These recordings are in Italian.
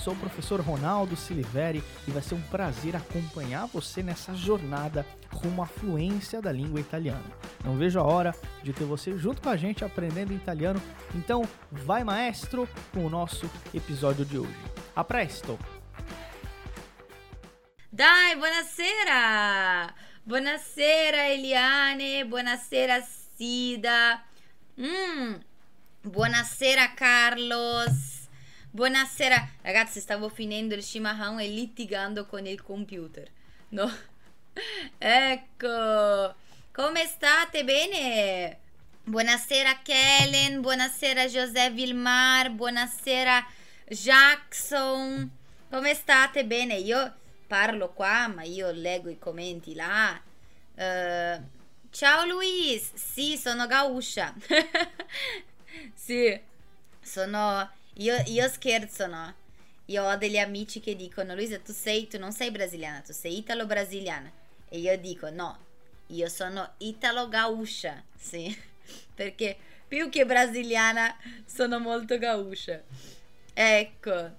Sou o professor Ronaldo Siliveri e vai ser um prazer acompanhar você nessa jornada rumo à fluência da língua italiana. Não vejo a hora de ter você junto com a gente aprendendo italiano. Então, vai maestro com o nosso episódio de hoje. A presto! Dai, buonasera! Buonasera Eliane, buonasera Sida. Mm, buonasera Carlos. Buonasera, ragazzi, stavo finendo il Shimahan e litigando con il computer. No? ecco, come state? Bene? Buonasera Kellen, buonasera José Vilmar, buonasera Jackson. Come state? Bene, io parlo qua, ma io leggo i commenti là. Uh, ciao Luis, sì, sono Gauscia. sì, sono io, io scherzo, no? Io ho degli amici che dicono: Luisa, tu, sei, tu non sei brasiliana, tu sei italo-brasiliana. E io dico: no, io sono italo-gauscia, sì, perché più che brasiliana sono molto gauscia. Ecco,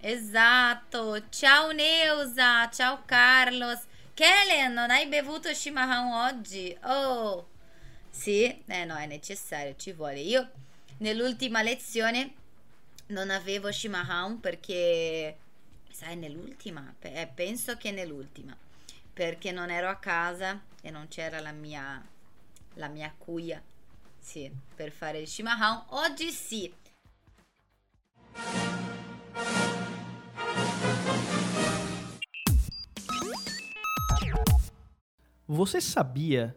esatto. Ciao Neusa, ciao Carlos. Kellen, non hai bevuto Shimahan oggi? Oh, sì, eh no, è necessario, ci vuole. Io nell'ultima lezione non avevo Shimahan perché, sai, nell'ultima, eh, penso che nell'ultima, perché non ero a casa e non c'era la mia, la mia cuia, sì, per fare il Shimahan. Oggi sì. Você sabia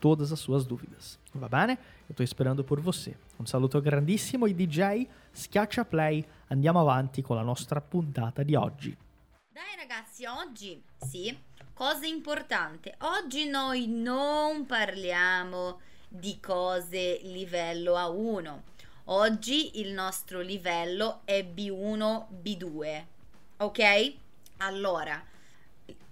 todas as suas dúvidas. Va bene? Eu estou esperando por você. Un saluto grandissimo ai DJ, schiaccia play, andiamo avanti con la nostra puntata di oggi. Dai ragazzi, oggi sì, cosa importante. Oggi noi non parliamo di cose livello A1. Oggi il nostro livello è B1, B2. Ok? Allora,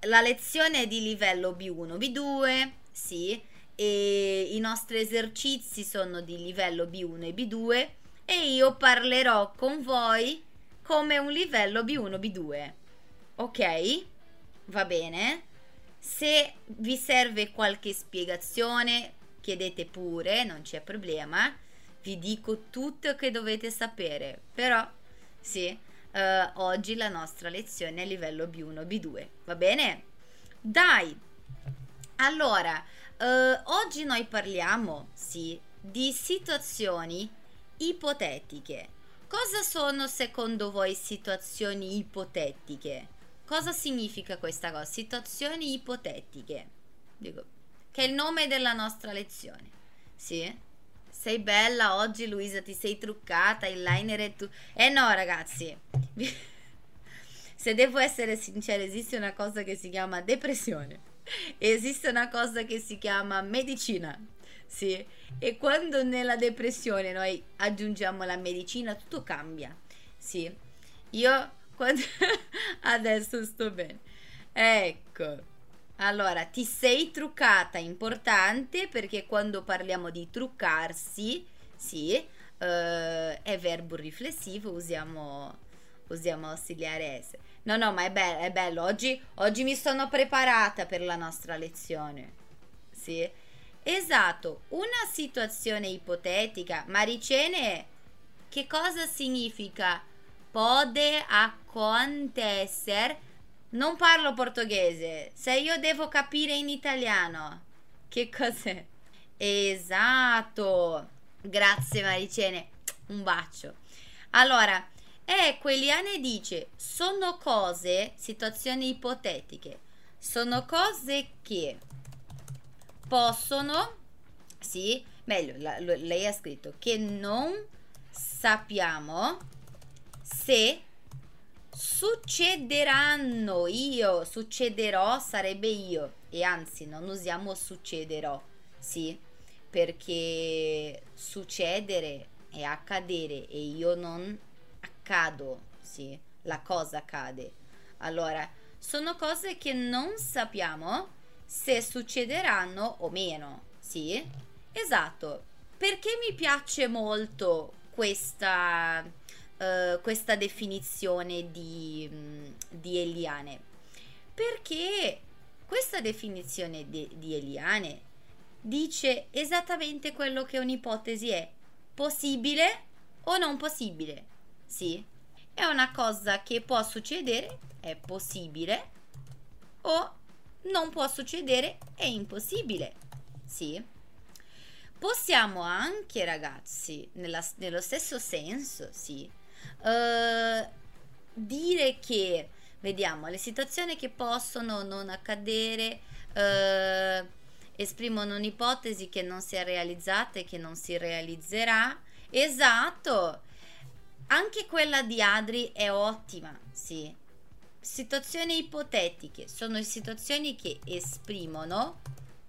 la lezione è di livello B1, B2, sì, e i nostri esercizi sono di livello B1 e B2 e io parlerò con voi come un livello B1 B2. Ok? Va bene? Se vi serve qualche spiegazione, chiedete pure, non c'è problema. Vi dico tutto che dovete sapere, però sì, uh, oggi la nostra lezione è livello B1 B2. Va bene? Dai! Allora, Uh, oggi noi parliamo, sì, di situazioni ipotetiche. Cosa sono secondo voi situazioni ipotetiche? Cosa significa questa cosa? Situazioni ipotetiche. Dico, che è il nome della nostra lezione. Sì? Sei bella oggi Luisa, ti sei truccata, il liner è tu. Eh no, ragazzi. Se devo essere sincera, esiste una cosa che si chiama depressione esiste una cosa che si chiama medicina. Sì, e quando nella depressione noi aggiungiamo la medicina, tutto cambia. Sì, io quando adesso sto bene. Ecco, Allora, ti sei truccata, importante perché quando parliamo di truccarsi, sì, eh, è verbo riflessivo, usiamo, usiamo ausiliare S. No, no, ma è bello, è bello. Oggi, oggi mi sono preparata per la nostra lezione. Sì. Esatto, una situazione ipotetica. Maricene, che cosa significa? Pode acontecer non parlo portoghese. Se io devo capire in italiano, che cos'è? Esatto. Grazie Maricene. Un bacio. Allora, ecco, Eliane dice, sono cose, situazioni ipotetiche, sono cose che possono, sì, meglio, la, lei ha scritto che non sappiamo se succederanno io, succederò sarebbe io. E anzi non usiamo succederò, sì, perché succedere è accadere e io non accado, sì, la cosa accade. Allora, sono cose che non sappiamo se succederanno o meno, sì? Esatto. Perché mi piace molto questa uh, questa definizione di, mm, di, Eliane? Perché questa definizione di, di Eliane dice esattamente quello che un'ipotesi è possibile o non possibile. Sì, è una cosa che può succedere, è possibile o non può succedere, è impossibile. Sì. Possiamo anche, ragazzi, nella, nello stesso senso, sì, uh, dire che, vediamo, le situazioni che possono non accadere uh, esprimono un'ipotesi che non si è realizzata e che non si realizzerà. Esatto, anche quella di Adri è ottima, sì. Situazioni ipotetiche sono situazioni che esprimono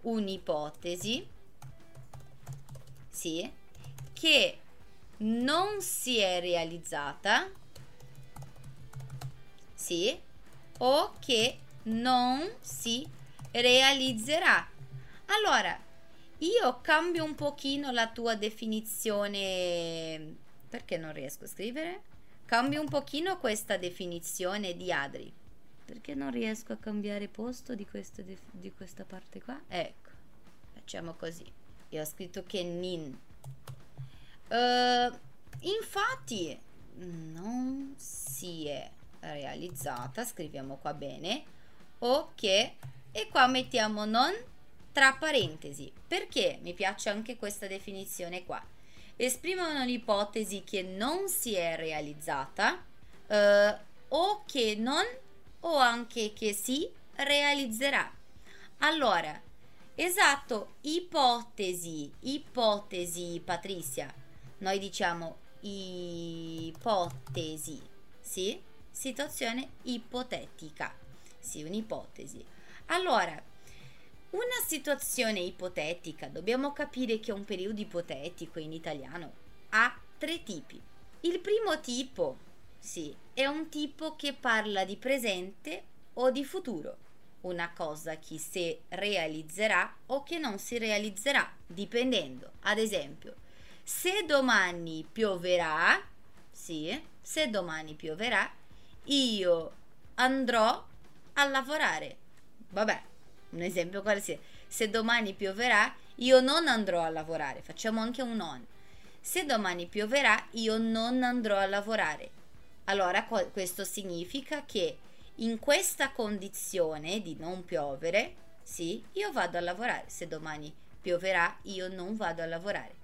un'ipotesi, sì, che non si è realizzata, sì, o che non si realizzerà. Allora, io cambio un pochino la tua definizione. Perché non riesco a scrivere? Cambio un pochino questa definizione di Adri. Perché non riesco a cambiare posto di, di questa parte qua? Ecco, facciamo così. Io ho scritto che nin Uh, infatti non si è realizzata, scriviamo qua bene, ok, e qua mettiamo non tra parentesi, perché mi piace anche questa definizione qua. Esprimono l'ipotesi che non si è realizzata uh, o che non o anche che si realizzerà. Allora, esatto, ipotesi, ipotesi, Patrizia noi diciamo ipotesi, sì? Situazione ipotetica, sì, un'ipotesi. Allora, una situazione ipotetica, dobbiamo capire che un periodo ipotetico in italiano ha tre tipi. Il primo tipo, sì, è un tipo che parla di presente o di futuro, una cosa che si realizzerà o che non si realizzerà, dipendendo. Ad esempio, se domani pioverà, sì, se domani pioverà, io andrò a lavorare. Vabbè, un esempio qualsiasi. Se domani pioverà, io non andrò a lavorare. Facciamo anche un on. Se domani pioverà, io non andrò a lavorare. Allora, questo significa che in questa condizione di non piovere, sì, io vado a lavorare. Se domani pioverà, io non vado a lavorare.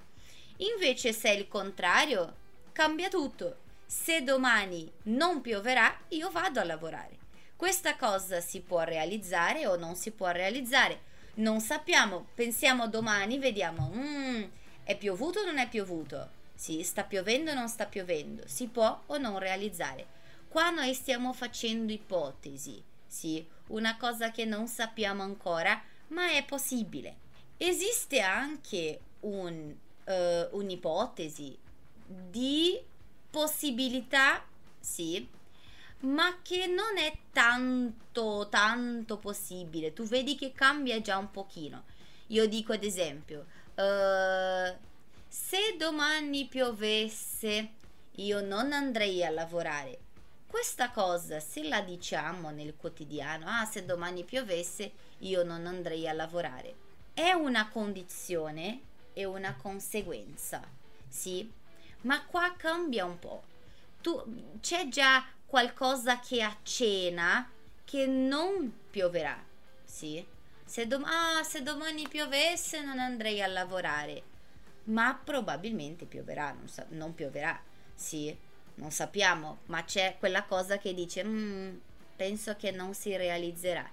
Invece se è il contrario, cambia tutto. Se domani non pioverà, io vado a lavorare. Questa cosa si può realizzare o non si può realizzare. Non sappiamo, pensiamo domani, vediamo, mm, è piovuto o non è piovuto? Sì, sta piovendo o non sta piovendo? Si può o non realizzare? Qua noi stiamo facendo ipotesi, sì, una cosa che non sappiamo ancora, ma è possibile. Esiste anche un uh, un'ipotesi di possibilità, sì, ma che non è tanto, tanto possibile. Tu vedi che cambia già un pochino. Io dico ad esempio, uh, se domani piovesse, io non andrei a lavorare. Questa cosa, se la diciamo nel quotidiano, ah, se domani piovesse, io non andrei a lavorare, è una condizione e una conseguenza, sì? Ma qua cambia un po'. Tu, c'è già qualcosa che accenna che non pioverà, sì? Se, dom- ah, se domani piovesse non andrei a lavorare, ma probabilmente pioverà, non, sa- non pioverà, sì? non sappiamo, ma c'è quella cosa che dice, mm, penso che non si realizzerà.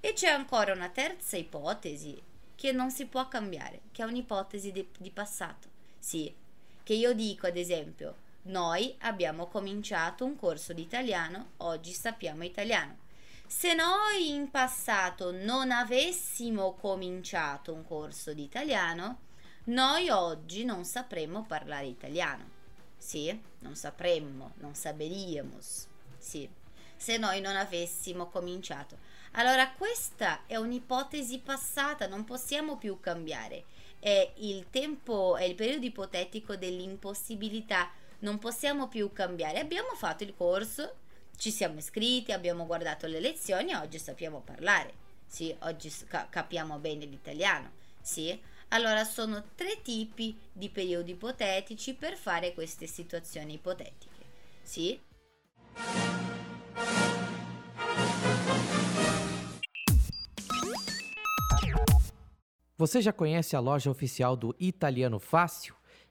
E c'è ancora una terza ipotesi che non si può cambiare, che è un'ipotesi di, di passato. Sì, che io dico ad esempio, noi abbiamo cominciato un corso di italiano, oggi sappiamo italiano. Se noi in passato non avessimo cominciato un corso di italiano, noi oggi non sapremmo parlare italiano. Sì, non sapremmo, non saperíamos. Sì, se noi non avessimo cominciato. Allora questa è un'ipotesi passata, non possiamo più cambiare. È il tempo, è il periodo ipotetico dell'impossibilità, non possiamo più cambiare. Abbiamo fatto il corso, ci siamo iscritti, abbiamo guardato le lezioni e oggi sappiamo parlare. Sì, oggi capiamo bene l'italiano. Sì, allora sono tre tipi di periodi ipotetici per fare queste situazioni ipotetiche. Sì? Você já conhece a loja oficial do Italiano Fácil?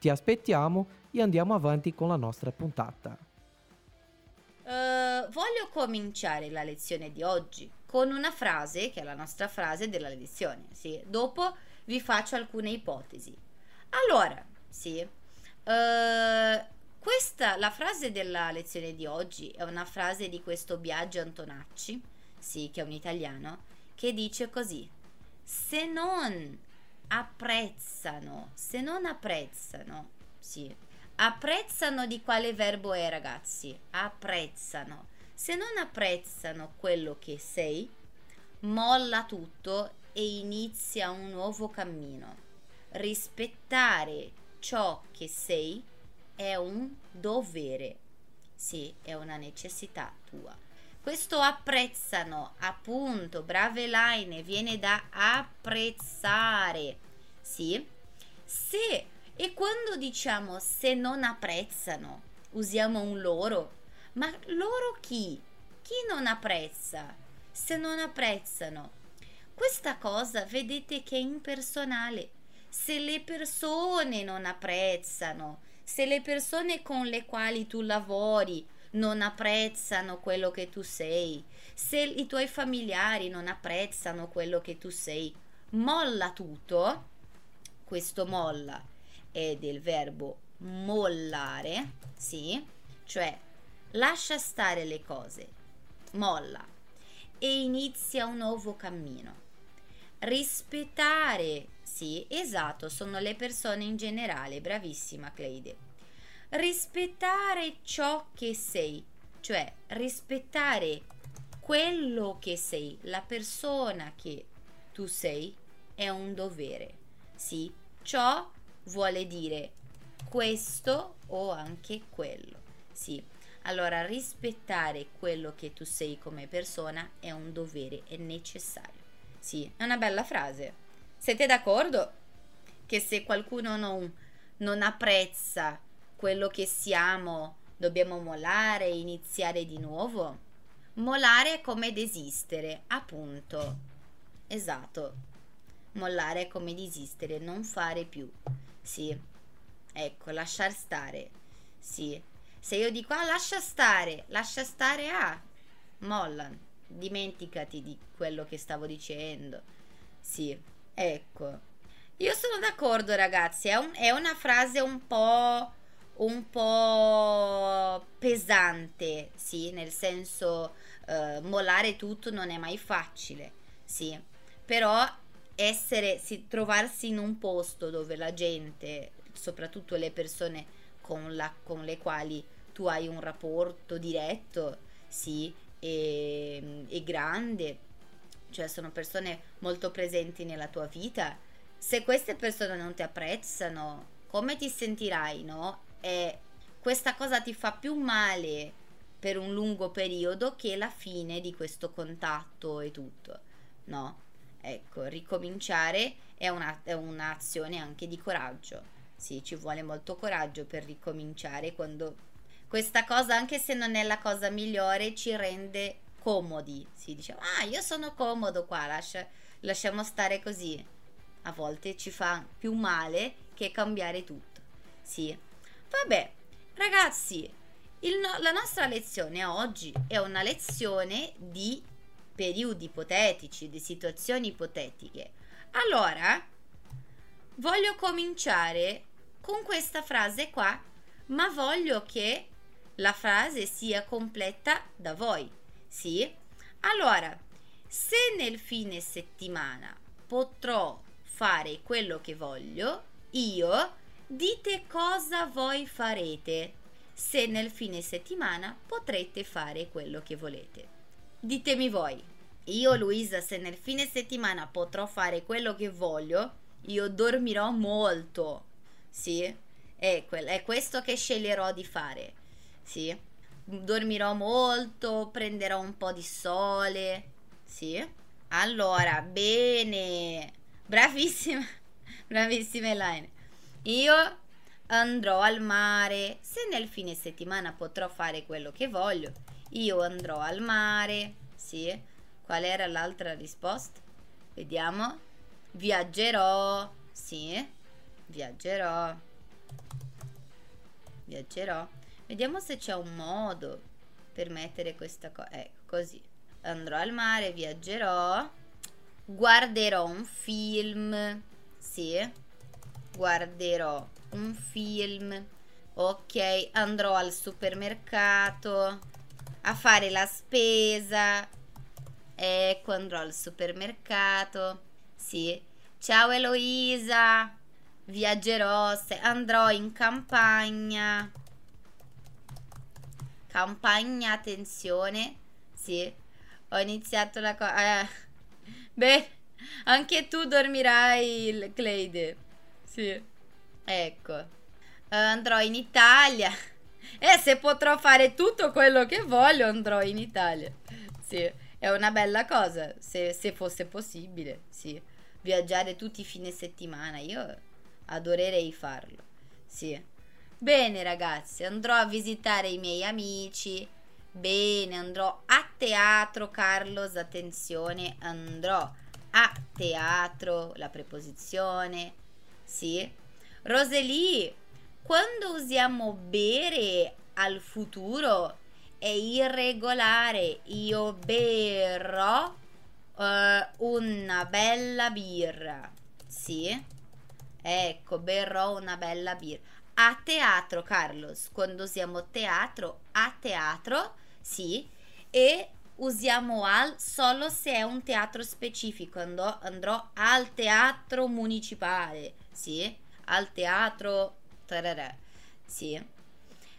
Ti aspettiamo e andiamo avanti con la nostra puntata. Uh, voglio cominciare la lezione di oggi con una frase che è la nostra frase della lezione. Sì. Dopo vi faccio alcune ipotesi. Allora, sì, uh, questa, la frase della lezione di oggi è una frase di questo Biagio Antonacci, sì, che è un italiano, che dice così: Se non apprezzano, se non apprezzano, sì, apprezzano di quale verbo è, ragazzi? Apprezzano. Se non apprezzano quello che sei, molla tutto e inizia un nuovo cammino. Rispettare ciò che sei è un dovere, sì, è una necessità tua. Questo apprezzano, appunto, brave line, viene da apprezzare, sì? Se e quando diciamo se non apprezzano, usiamo un loro, ma loro chi? Chi non apprezza? Se non apprezzano. Questa cosa vedete che è impersonale. Se le persone non apprezzano, se le persone con le quali tu lavori non apprezzano quello che tu sei, se i tuoi familiari non apprezzano quello che tu sei, molla tutto. Questo molla è del verbo mollare, sì, cioè lascia stare le cose, molla e inizia un nuovo cammino. Rispettare, sì, esatto, sono le persone in generale, bravissima Cleide rispettare ciò che sei, cioè rispettare quello che sei, la persona che tu sei, è un dovere. Sì, ciò vuole dire questo o anche quello. Sì. Allora, rispettare quello che tu sei come persona è un dovere, è necessario. Sì, è una bella frase. Siete d'accordo che se qualcuno non, non apprezza quello che siamo, dobbiamo mollare e iniziare di nuovo? Mollare è come desistere, appunto. Esatto. Mollare è come desistere, non fare più. Sì. Ecco, lasciar stare. Sì. Se io dico ah, lascia stare, lascia stare ah, molla. Dimenticati di quello che stavo dicendo. Sì. Ecco. Io sono d'accordo, ragazzi. È, un, è una frase un po' un po' pesante, sì, nel senso eh, mollare tutto non è mai facile, sì, però essere, sì, trovarsi in un posto dove la gente, soprattutto le persone con, la, con le quali tu hai un rapporto diretto, sì, e, e grande, cioè sono persone molto presenti nella tua vita, se queste persone non ti apprezzano, come ti sentirai, no? E questa cosa ti fa più male per un lungo periodo che la fine di questo contatto e tutto, no? Ecco, ricominciare è, una, è un'azione anche di coraggio. Sì, ci vuole molto coraggio per ricominciare quando questa cosa, anche se non è la cosa migliore, ci rende comodi. Si dice, ah, io sono comodo qua, lascia, lasciamo stare così. A volte ci fa più male che cambiare tutto. Sì. Vabbè, ragazzi, No- la nostra lezione oggi è una lezione di periodi ipotetici, di situazioni ipotetiche. Allora, voglio cominciare con questa frase qua, ma voglio che la frase sia completa da voi. Sì? Allora, se nel fine settimana potrò fare quello che voglio, io dite cosa voi farete se nel fine settimana potrete fare quello che volete. Ditemi voi, io Luisa se nel fine settimana potrò fare quello che voglio, io dormirò molto. Sì? È, quel, è questo che sceglierò di fare. Sì? Dormirò molto, prenderò un po' di sole. Sì? Allora, bene. Bravissima. Bravissima Elaine. Io andrò al mare. Se nel fine settimana potrò fare quello che voglio, io andrò al mare. Sì. Qual era l'altra risposta? Vediamo. Viaggerò. Sì. Viaggerò. Viaggerò. Vediamo se c'è un modo per mettere questa cosa. Ecco, così. Andrò al mare, viaggerò. Guarderò un film. Sì. Guarderò un film. Ok, andrò al supermercato a fare la spesa. Ecco, andrò al supermercato. Sì. Ciao Eloisa. Viaggerò, andrò in campagna. Campagna, attenzione. Sì. Ho iniziato la cosa. Eh. Beh, anche tu dormirai, Cleide. Sì. Ecco, uh, andrò in Italia. E se potrò fare tutto quello che voglio, andrò in Italia. Sì, è una bella cosa, se, se fosse possibile, sì. Viaggiare tutti i fine settimana, io adorerei farlo. Sì. Bene ragazzi, andrò a visitare i miei amici. Bene, andrò a teatro, Carlos, attenzione, andrò a teatro, la preposizione. Sì. Roseli, quando usiamo bere al futuro è irregolare. Io berrò uh, una bella birra. Sì? Ecco, berrò una bella birra. A teatro, Carlos, quando usiamo teatro, a teatro, sì, e usiamo al solo se è un teatro specifico. Andrò, andrò al teatro municipale, sì? al teatro. Tararà. Sì.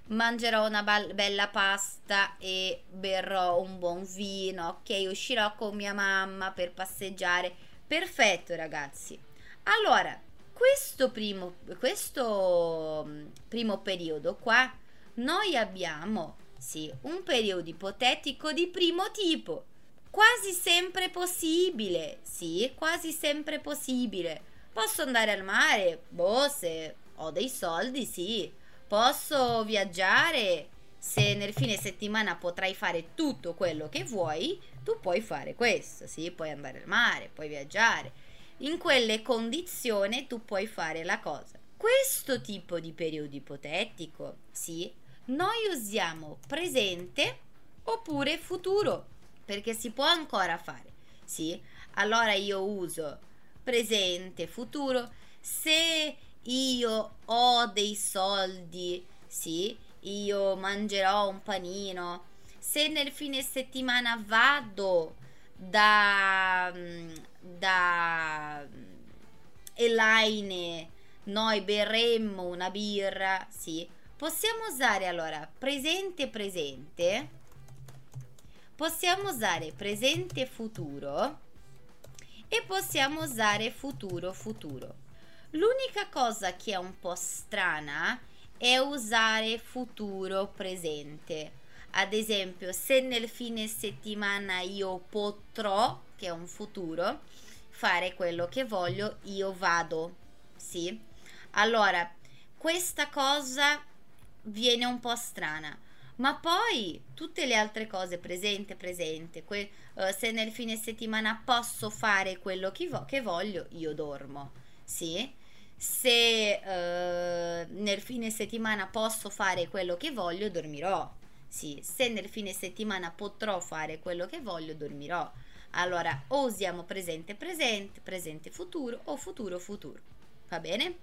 Mangerò una bella pasta e berrò un buon vino. Ok, uscirò con mia mamma per passeggiare. Perfetto, ragazzi. Allora, questo primo, questo mm, primo periodo qua, noi abbiamo sì, un periodo ipotetico di primo tipo. Quasi sempre possibile, sì, quasi sempre possibile. Posso andare al mare? Boh, se ho dei soldi, sì. Posso viaggiare? Se nel fine settimana potrai fare tutto quello che vuoi, tu puoi fare questo, sì, puoi andare al mare, puoi viaggiare. In quelle condizioni tu puoi fare la cosa. Questo tipo di periodo ipotetico, sì, noi usiamo presente oppure futuro perché si può ancora fare. Sì, allora io uso presente, futuro. Se io ho dei soldi, sì, io mangerò un panino. Se nel fine settimana vado da da Elaine, noi berremmo una birra, sì Possiamo usare allora presente presente. Possiamo usare presente futuro e possiamo usare futuro futuro. L'unica cosa che è un po' strana è usare futuro presente. Ad esempio, se nel fine settimana io potrò, che è un futuro, fare quello che voglio, io vado. Sì? Allora, questa cosa viene un po' strana. Ma poi tutte le altre cose, presente, presente, que- uh, se nel fine settimana posso fare quello che, vo- che voglio, io dormo. Sì? Se uh, nel fine settimana posso fare quello che voglio, dormirò. Sì, se nel fine settimana potrò fare quello che voglio, dormirò. Allora, o usiamo presente, presente, presente, futuro o futuro, futuro. Va bene?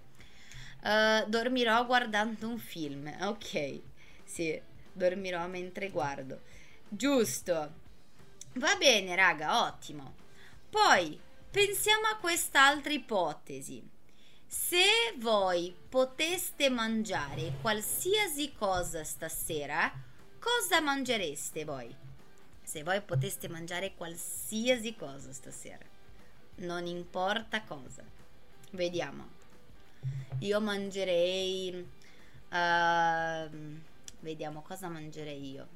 Uh, dormirò guardando un film. Ok, sì, dormirò mentre guardo. Giusto. Va bene, raga, ottimo. Poi pensiamo a quest'altra ipotesi. Se voi poteste mangiare qualsiasi cosa stasera, cosa mangereste voi? Se voi poteste mangiare qualsiasi cosa stasera, non importa cosa. Vediamo. Io mangerei... Uh, vediamo cosa mangerei io.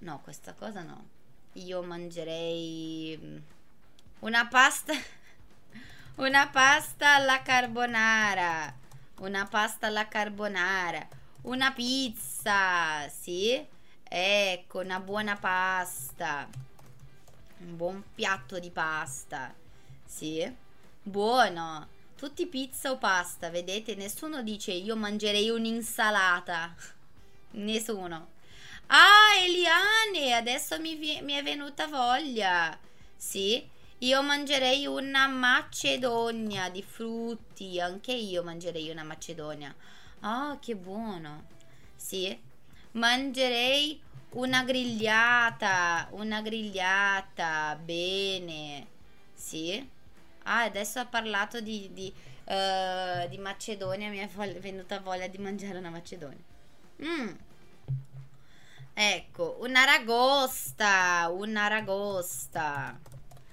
No, questa cosa no. Io mangerei mm, una pasta. Una pasta alla carbonara. Una pasta alla carbonara. Una pizza. Sì? Ecco, una buona pasta. Un buon piatto di pasta. Sì? Buono. Tutti pizza o pasta, vedete? Nessuno dice io mangerei un'insalata. Nessuno. Ah, Eliane, adesso mi, mi è venuta voglia. Sì, io mangerei una macedonia di frutti. Anche io mangerei una macedonia. Ah, che buono. Sì, mangerei una grigliata. Una grigliata. Bene. Sì. Ah, adesso ha parlato di, di, uh, di Macedonia, mi è venuta voglia di mangiare una Macedonia. Mm. Ecco, un'aragosta, un'aragosta.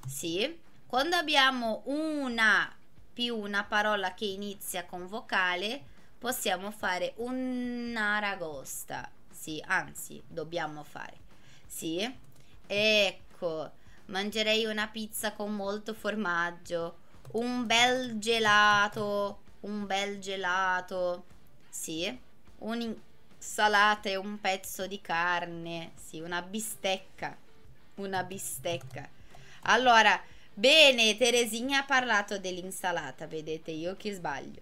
Sì, quando abbiamo una più una parola che inizia con vocale, possiamo fare un'aragosta. Sì, anzi, dobbiamo fare. Sì, ecco mangerei una pizza con molto formaggio, un bel gelato, un bel gelato, sì, un'insalata e un pezzo di carne, sì, una bistecca, una bistecca. Allora, bene, Teresina ha parlato dell'insalata, vedete io che sbaglio.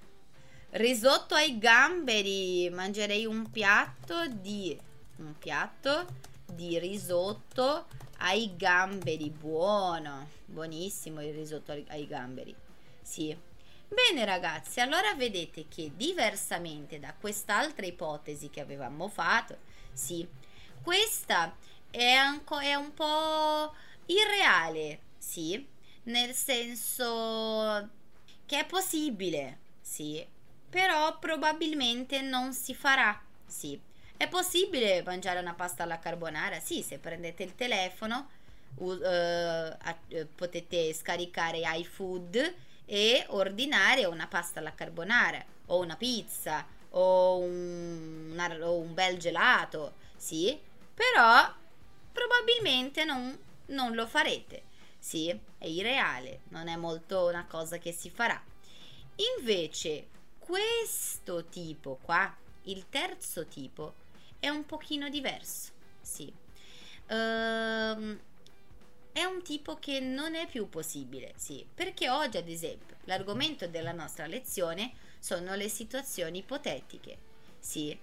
Risotto ai gamberi, mangerei un piatto di un piatto di risotto ai gamberi, buono, buonissimo il risotto ai gamberi. Sì. Bene ragazzi, allora vedete che diversamente da quest'altra ipotesi che avevamo fatto, sì, questa è, anco, è un po' irreale, sì, nel senso che è possibile, sì, però probabilmente non si farà, sì. È possibile mangiare una pasta alla carbonara? Sì, se prendete il telefono uh, uh, potete scaricare iFood e ordinare una pasta alla carbonara o una pizza o un, o un bel gelato, sì? però probabilmente non, non lo farete. Sì, è irreale, non è molto una cosa che si farà. Invece, questo tipo qua, il terzo tipo, è un pochino diverso. Sì. Ehm, è un tipo che non è più possibile, sì, perché oggi, ad esempio, l'argomento della nostra lezione sono le situazioni ipotetiche. Sì,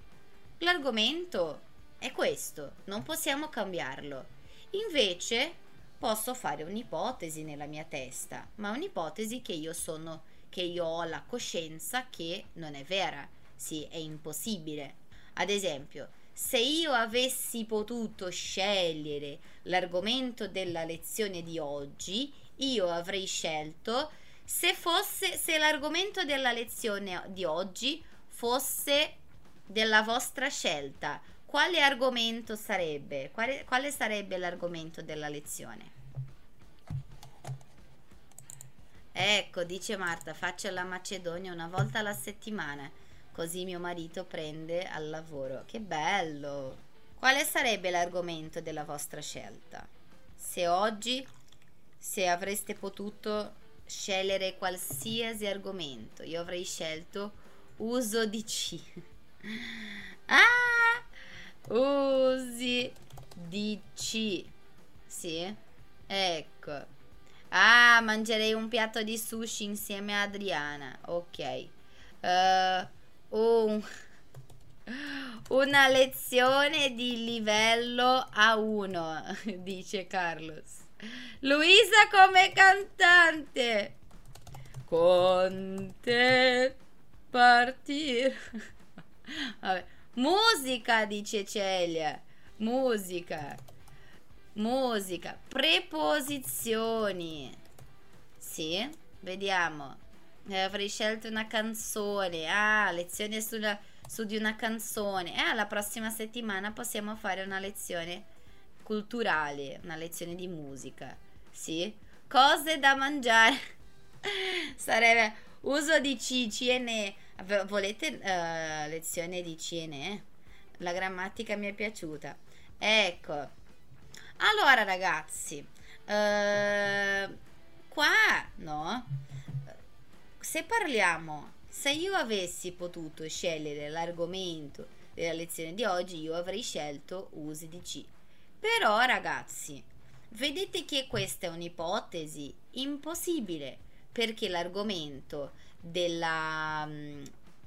l'argomento è questo, non possiamo cambiarlo. Invece posso fare un'ipotesi nella mia testa, ma un'ipotesi che io sono che io ho la coscienza che non è vera. Sì, è impossibile. Ad esempio, se io avessi potuto scegliere l'argomento della lezione di oggi, io avrei scelto se fosse se l'argomento della lezione di oggi fosse della vostra scelta, quale argomento sarebbe? Quale, quale sarebbe l'argomento della lezione? Ecco, dice Marta, faccio la Macedonia una volta alla settimana, così mio marito prende al lavoro. Che bello! Quale sarebbe l'argomento della vostra scelta? Se oggi, se avreste potuto scegliere qualsiasi argomento, io avrei scelto uso di C. ah! Usi di C. Sì? Ecco. Ah, mangerei un piatto di sushi insieme a Adriana. Ok. Uh, un, una lezione di livello A1, dice Carlos. Luisa come cantante. Con te partire. Vabbè. Musica, dice Celia. Musica. Musica. Preposizioni. Sì, vediamo. Eh, avrei scelto una canzone. Ah, lezione sulla, su di una canzone. Eh, la prossima settimana possiamo fare una lezione culturale, una lezione di musica. Sì. Cose da mangiare. Sarebbe uso di C, CNE. Volete uh, lezione di CNE? La grammatica mi è piaciuta. Ecco. Allora, ragazzi, eh, qua, no? Se parliamo, se io avessi potuto scegliere l'argomento della lezione di oggi, io avrei scelto usi di C. Però, ragazzi, vedete che questa è un'ipotesi impossibile, perché l'argomento della, mm,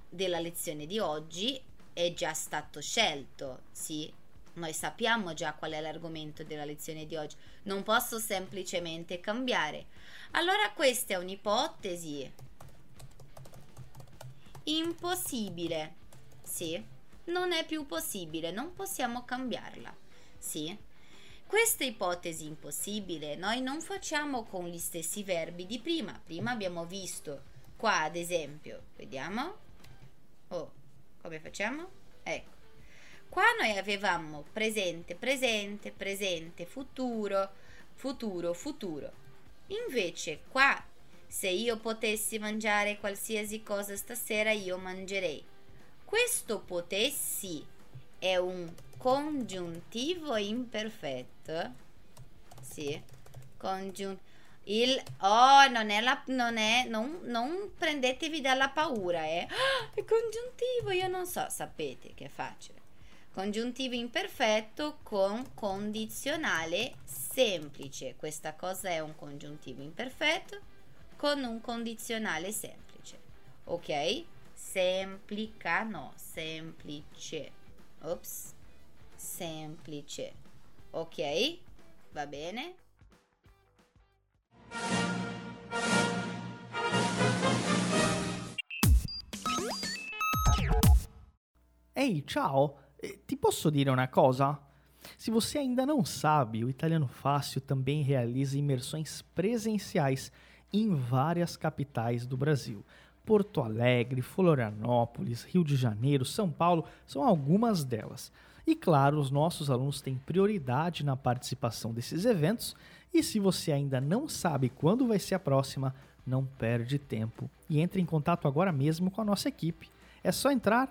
della lezione di oggi è già stato scelto, sì? Noi sappiamo già qual è l'argomento della lezione di oggi, non posso semplicemente cambiare. Allora questa è un'ipotesi impossibile. Sì, non è più possibile, non possiamo cambiarla. Sì. Questa ipotesi impossibile noi non facciamo con gli stessi verbi di prima. Prima abbiamo visto qua, ad esempio, vediamo. Oh, come facciamo? Ecco. Qua noi avevamo presente, presente, presente, futuro, futuro, futuro. Invece qua, se io potessi mangiare qualsiasi cosa stasera, io mangerei. Questo potessi è un congiuntivo imperfetto. Sì, congiuntivo. Il oh, non è la non è non, non prendetevi dalla paura, eh. È congiuntivo, io non so, sapete che è facile. Congiuntivo imperfetto con condizionale semplice. Questa cosa è un congiuntivo imperfetto con un condizionale semplice. Ok? Semplica, no, semplice. Ops. Semplice. Ok? Va bene? Ehi, ciao! Eh, ti posso dire uma coisa? Se você ainda não sabe, o Italiano Fácil também realiza imersões presenciais em várias capitais do Brasil. Porto Alegre, Florianópolis, Rio de Janeiro, São Paulo são algumas delas. E claro, os nossos alunos têm prioridade na participação desses eventos. E se você ainda não sabe quando vai ser a próxima, não perde tempo e entre em contato agora mesmo com a nossa equipe. É só entrar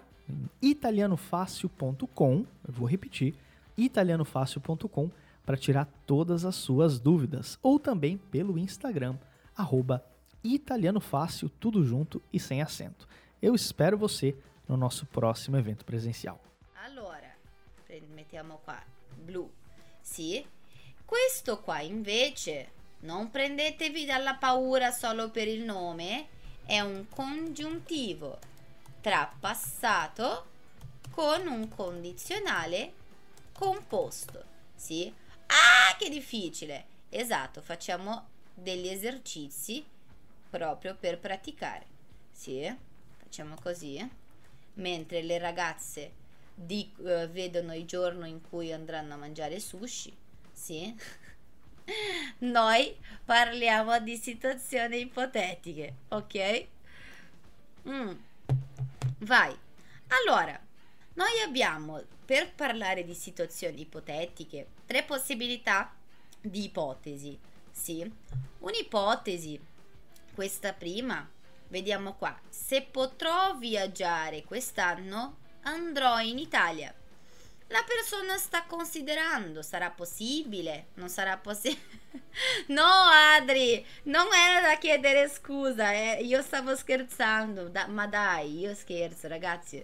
italianofácil.com, eu vou repetir, italianofácil.com para tirar todas as suas dúvidas, ou também pelo Instagram, arroba italianofácil, tudo junto e sem acento. Eu espero você no nosso próximo evento presencial. Allora, mettiamo qua blu. Sì. Questo qua invece, non prendetevi dalla paura solo per il nome, è un congiuntivo tra passato con un condizionale composto. Sì? Ah, che difficile! Esatto, facciamo degli esercizi proprio per praticare. Sì? Facciamo così. Mentre le ragazze di, uh, vedono il giorno in cui andranno a mangiare sushi. Sì? Noi parliamo di situazioni ipotetiche, ok? Mm. Vai. Allora, noi abbiamo, per parlare di situazioni ipotetiche, tre possibilità di ipotesi. Sì, un'ipotesi, questa prima, vediamo qua. Se potrò viaggiare quest'anno, andrò in Italia. La persona sta considerando, sarà possibile? Non sarà possibile? no, Adri, non era da chiedere scusa, eh. io stavo scherzando, da, ma dai, io scherzo, ragazzi.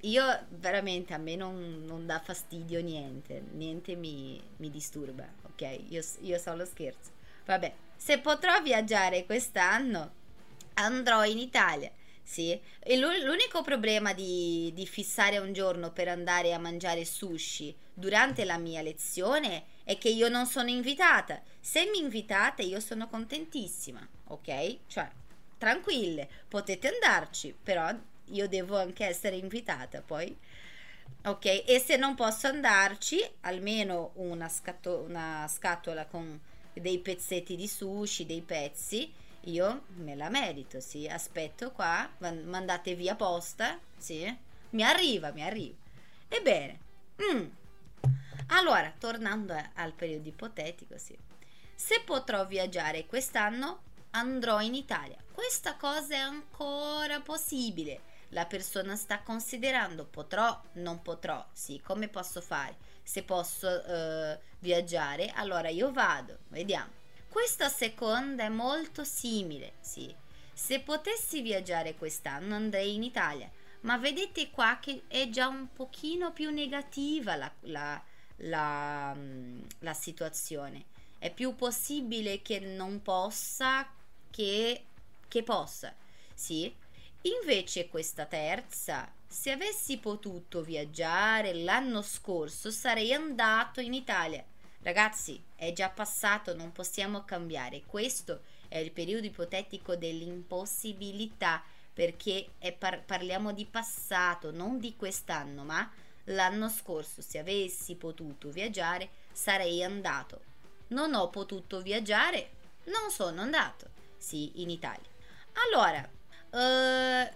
Io veramente a me non, non dà fastidio niente, niente mi, mi disturba, ok? Io, io solo scherzo. Vabbè, se potrò viaggiare quest'anno, andrò in Italia sì, e l'unico problema di, di, fissare un giorno per andare a mangiare sushi durante la mia lezione è che io non sono invitata. Se mi invitate io sono contentissima, ok? Cioè, tranquille, potete andarci, però io devo anche essere invitata poi. Ok, e se non posso andarci, almeno una, scatto- una scatola con dei pezzetti di sushi, dei pezzi io me la merito, sì, aspetto qua, mandate via posta, sì, mi arriva, mi arriva. Ebbene, mm. allora, tornando al periodo ipotetico, sì, se potrò viaggiare quest'anno, andrò in Italia. Questa cosa è ancora possibile. La persona sta considerando potrò, non potrò, sì, come posso fare? Se posso uh, viaggiare, allora io vado, vediamo. Questa seconda è molto simile, sì. Se potessi viaggiare quest'anno andrei in Italia, ma vedete qua che è già un pochino più negativa la, la, la, mm, la situazione. È più possibile che non possa che, che possa, sì. Invece questa terza, se avessi potuto viaggiare l'anno scorso sarei andato in Italia Ragazzi, è già passato, non possiamo cambiare. Questo è il periodo ipotetico dell'impossibilità perché par- parliamo di passato, non di quest'anno, ma l'anno scorso, se avessi potuto viaggiare, sarei andato. Non ho potuto viaggiare, non sono andato. Sì, in Italia. Allora, uh,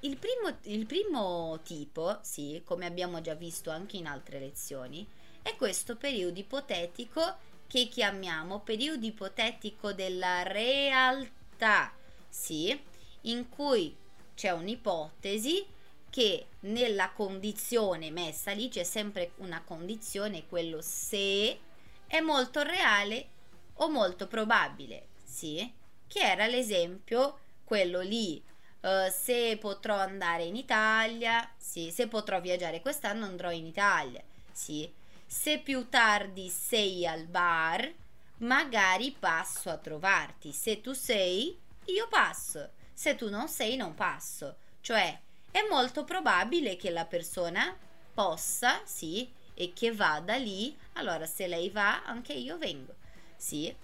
il, primo, il primo tipo, sì, come abbiamo già visto anche in altre lezioni, è questo periodo ipotetico che chiamiamo periodo ipotetico della realtà, sì, in cui c'è un'ipotesi che nella condizione messa lì c'è sempre una condizione, quello se è molto reale o molto probabile, sì, che era l'esempio quello lì Uh, se potrò andare in Italia, sì, se potrò viaggiare quest'anno andrò in Italia, sì, se più tardi sei al bar, magari passo a trovarti. Se tu sei, io passo. Se tu non sei, non passo. Cioè, è molto probabile che la persona possa, sì, e che vada lì. Allora, se lei va, anche io vengo. Sì.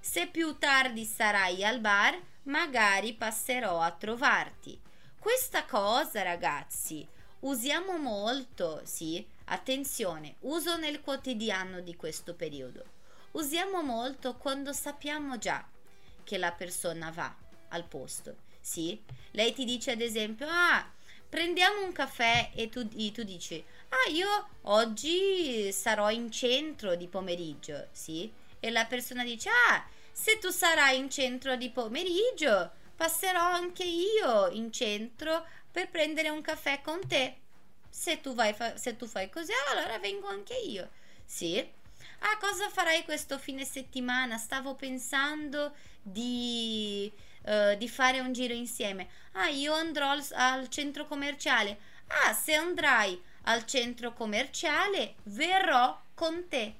Se più tardi sarai al bar, magari passerò a trovarti. Questa cosa, ragazzi, usiamo molto, sì, Attenzione, uso nel quotidiano di questo periodo. Usiamo molto quando sappiamo già che la persona va al posto. Sì? Lei ti dice ad esempio, ah, prendiamo un caffè e tu, e tu dici, ah, io oggi sarò in centro di pomeriggio. Sì? E la persona dice, ah, se tu sarai in centro di pomeriggio, passerò anche io in centro per prendere un caffè con te. Se tu, vai, se tu fai così, allora vengo anche io. Sì. Ah, cosa farai questo fine settimana? Stavo pensando di, uh, di fare un giro insieme. Ah, io andrò al, al centro commerciale. Ah, se andrai al centro commerciale, verrò con te.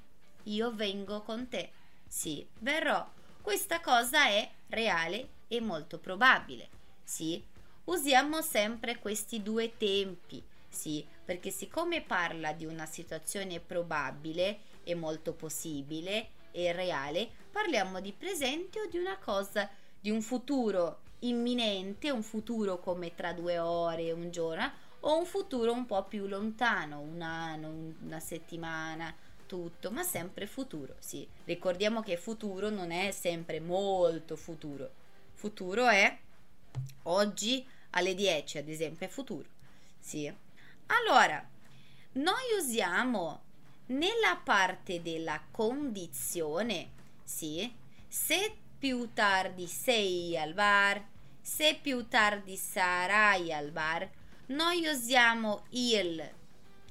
Io vengo con te. Sì, verrò. Questa cosa è reale e molto probabile. Sì, usiamo sempre questi due tempi. Sì, perché siccome parla di una situazione probabile e molto possibile e reale, parliamo di presente o di una cosa, di un futuro imminente, un futuro come tra due ore, un giorno, o un futuro un po' più lontano, un anno, una settimana, tutto, ma sempre futuro, sì. Ricordiamo che futuro non è sempre molto futuro. Futuro è oggi alle 10, ad esempio, è futuro. Sì. Allora, noi usiamo nella parte della condizione, sì, se più tardi sei al bar, se più tardi sarai al bar, noi usiamo il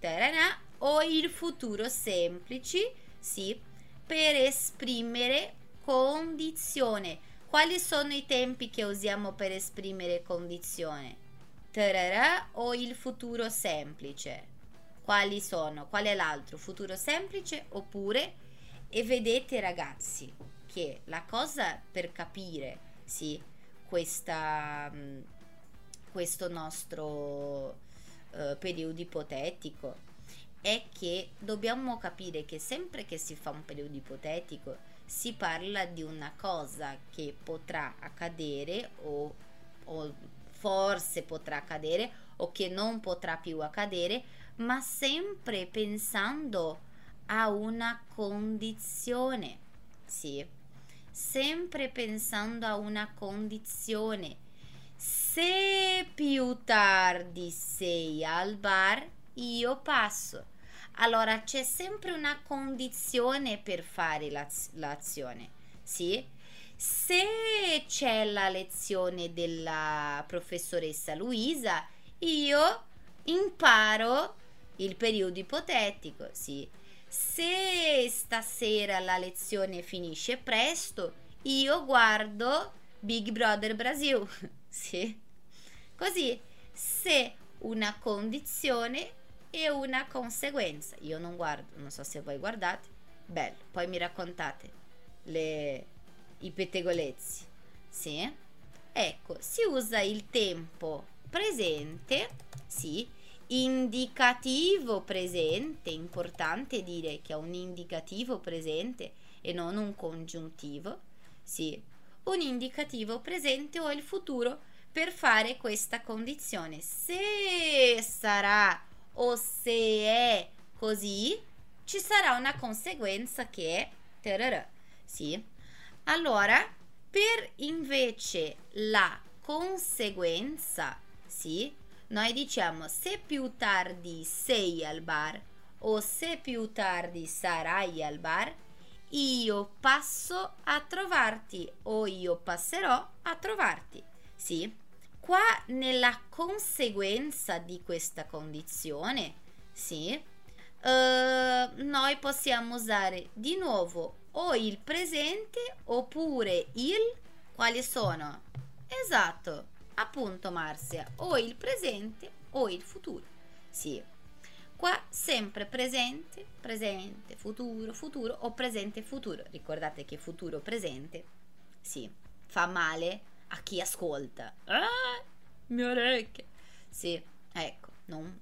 tarana o il futuro semplice, sì, per esprimere condizione. Quali sono i tempi che usiamo per esprimere condizione? tararà o il futuro semplice? Quali sono? Qual è l'altro? Futuro semplice oppure? E vedete ragazzi che la cosa per capire, sì, questa, questo nostro uh, periodo ipotetico è che dobbiamo capire che sempre che si fa un periodo ipotetico si parla di una cosa che potrà accadere o, o forse potrà accadere o che non potrà più accadere, ma sempre pensando a una condizione. Sì, sempre pensando a una condizione. Se più tardi sei al bar, io passo. Allora c'è sempre una condizione per fare l'az- l'azione. Sì? Se c'è la lezione della professoressa Luisa, io imparo il periodo ipotetico, sì. Se stasera la lezione finisce presto, io guardo Big Brother Brasil, sì. Così, se una condizione e una conseguenza. Io non guardo, non so se voi guardate. Bello, poi mi raccontate le i pettegolezzi. Sì? Ecco, si usa il tempo presente, sì, indicativo presente, importante dire che è un indicativo presente e non un congiuntivo, sì, un indicativo presente o il futuro per fare questa condizione. Se sarà o se è così, ci sarà una conseguenza che tararà, sì. Allora, per invece la conseguenza, sì, noi diciamo se più tardi sei al bar o se più tardi sarai al bar, io passo a trovarti o io passerò a trovarti. Sì, qua nella conseguenza di questa condizione, sì, eh, noi possiamo usare di nuovo o il presente oppure il quali sono? Esatto, appunto Marzia, o il presente o il futuro. Sì. Qua sempre presente, presente, futuro, futuro o presente futuro. Ricordate che futuro presente sì, fa male a chi ascolta. Ah, mie orecchie. Sì, ecco, non,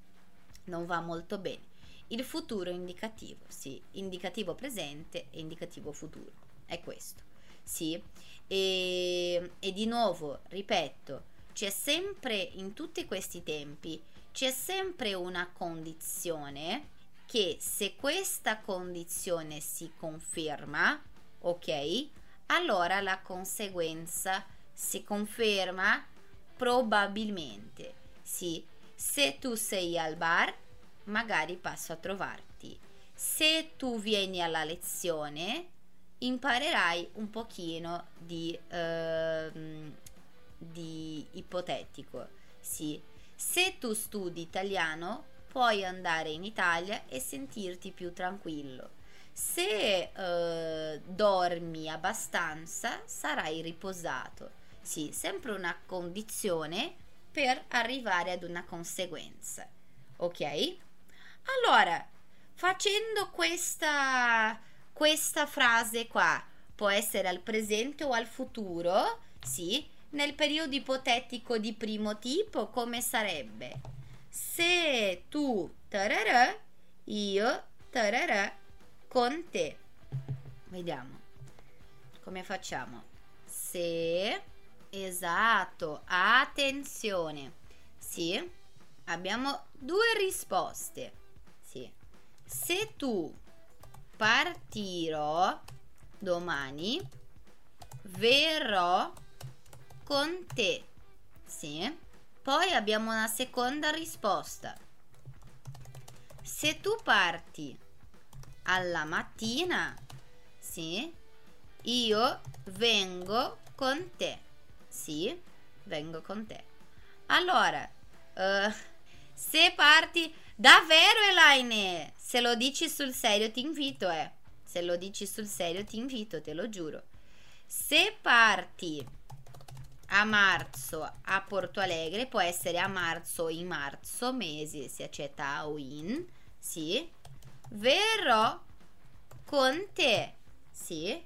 non va molto bene. Il futuro indicativo, sì, indicativo presente e indicativo futuro. È questo. Sì. E, e di nuovo, ripeto, c'è sempre in tutti questi tempi c'è sempre una condizione che se questa condizione si conferma, ok? Allora la conseguenza si conferma probabilmente. Sì, se tu sei al bar magari passo a trovarti. Se tu vieni alla lezione, imparerai un pochino di, uh, di ipotetico. Sì. Se tu studi italiano, puoi andare in Italia e sentirti più tranquillo. Se eh, dormi abbastanza, sarai riposato. Sì, sempre una condizione per arrivare ad una conseguenza. Ok? Allora, facendo questa, questa frase qua, può essere al presente o al futuro, sì, nel periodo ipotetico di primo tipo, come sarebbe? Se tu tararà, io tararà con te. Vediamo come facciamo. Se esatto, attenzione. Sì, abbiamo due risposte. Sì. Se tu partirò domani, verrò con te. Sì. Poi abbiamo una seconda risposta. Se tu parti alla mattina, sì, io vengo con te. Sì, vengo con te. Allora, uh, se parti davvero Elaine, se lo dici sul serio ti invito, eh. Se lo dici sul serio ti invito, te lo giuro. Se parti a marzo a Porto Alegre, può essere a marzo o in marzo, mesi si accetta o in, sì, verrò con te, sì,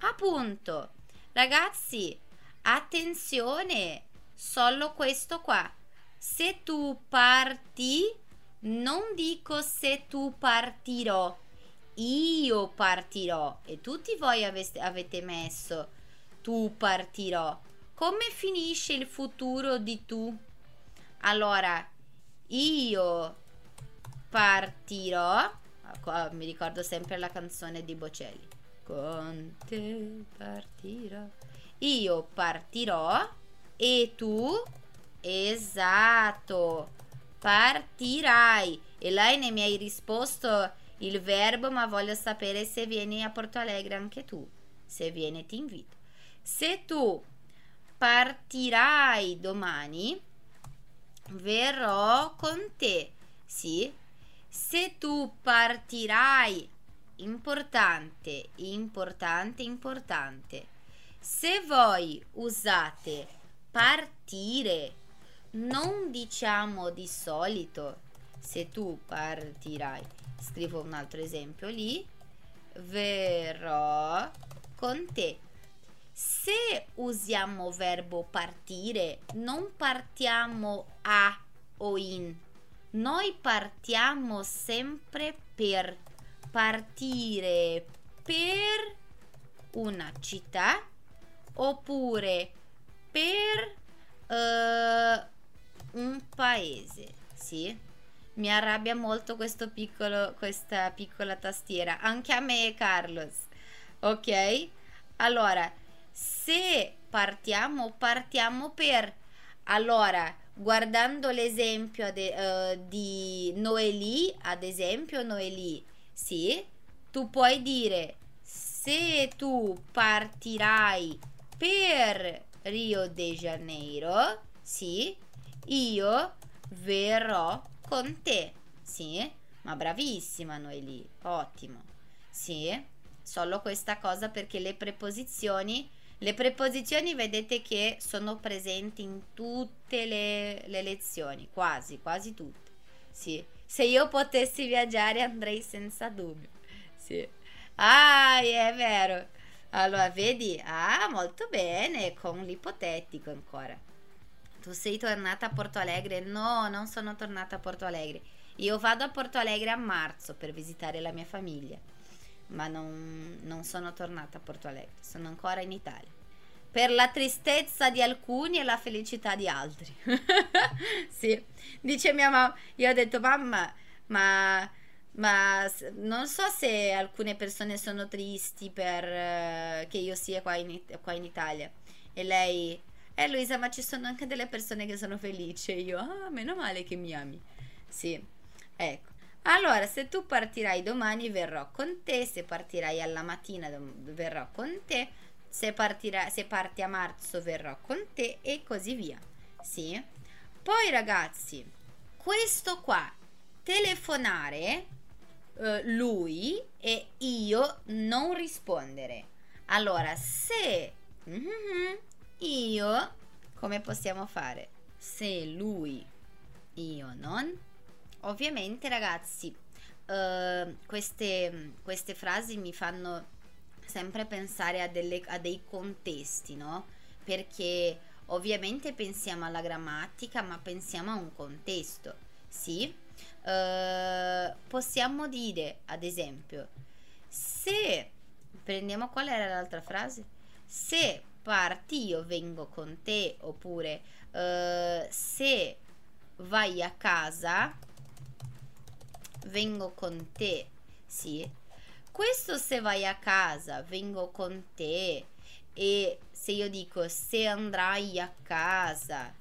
appunto. Ragazzi, attenzione, solo questo qua. Se tu parti, non dico se tu partirò, io partirò e tutti voi avete messo tu partirò come finisce il futuro di tu? Allora, io partirò. Mi ricordo sempre la canzone di Bocelli. Con te partirò. Io partirò e tu, esatto, partirai. E lei ne mi hai risposto il verbo, ma voglio sapere se vieni a Porto Alegre anche tu. Se vieni ti invito. Se tu partirai domani, verrò con te. Sì, se tu partirai, importante, importante, importante. Se voi usate partire, non diciamo di solito, se tu partirai, scrivo un altro esempio lì, verrò con te. Se usiamo verbo partire, non partiamo a o in. Noi partiamo sempre per partire per una città oppure per uh, un paese, sì? Mi arrabbia molto questo piccolo, questa piccola tastiera, anche a me Carlos. Ok? Allora, se partiamo, partiamo per... Allora, guardando l'esempio uh, di Noeli, ad esempio Noeli, sì, tu puoi dire se tu partirai per Rio de Janeiro, sì, io verrò con te, sì, ma bravissima Noeli, ottimo, sì, solo questa cosa perché le preposizioni le preposizioni vedete che sono presenti in tutte le, le lezioni, quasi, quasi tutte. Sì. Se io potessi viaggiare andrei senza dubbio. Sì. Ah, è vero. Allora, vedi? Ah, molto bene, con l'ipotetico ancora. Tu sei tornata a Porto Alegre? No, non sono tornata a Porto Alegre. Io vado a Porto Alegre a marzo per visitare la mia famiglia ma non, non sono tornata a Porto Alegre, sono ancora in Italia. Per la tristezza di alcuni e la felicità di altri. sì, dice mia mamma, io ho detto mamma, ma, ma non so se alcune persone sono tristi per uh, che io sia qua in, qua in Italia. E lei, eh Luisa, ma ci sono anche delle persone che sono felici. E io, ah, meno male che mi ami. Sì, ecco. Allora, se tu partirai domani verrò con te, se partirai alla mattina verrò con te, se, partirà, se parti a marzo verrò con te e così via. Sì? Poi ragazzi, questo qua telefonare uh, lui e io non rispondere. Allora, se mm-hmm, io, come possiamo fare? Se lui, io non. Ovviamente, ragazzi, uh, queste, queste frasi mi fanno sempre pensare a, delle, a dei contesti, no? Perché ovviamente pensiamo alla grammatica, ma pensiamo a un contesto, sì? Uh, possiamo dire, ad esempio, se prendiamo qual era l'altra frase? Se parti io vengo con te, oppure uh, se vai a casa vengo con te, sì? Questo se vai a casa vengo con te e se io dico se andrai a casa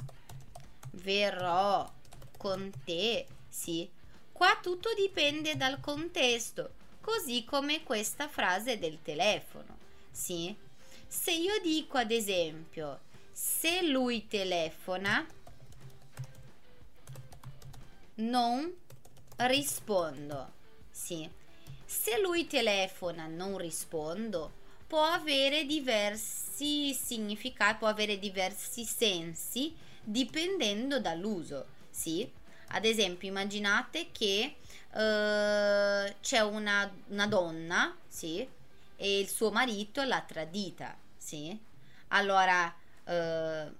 verrò con te, sì? Qua tutto dipende dal contesto, così come questa frase del telefono, sì? Se io dico ad esempio se lui telefona non rispondo, sì? Se lui telefona non rispondo, può avere diversi significati, può avere diversi sensi dipendendo dall'uso, sì? Ad esempio, immaginate che uh, c'è una, una, donna, sì? E il suo marito l'ha tradita, sì? Allora, uh,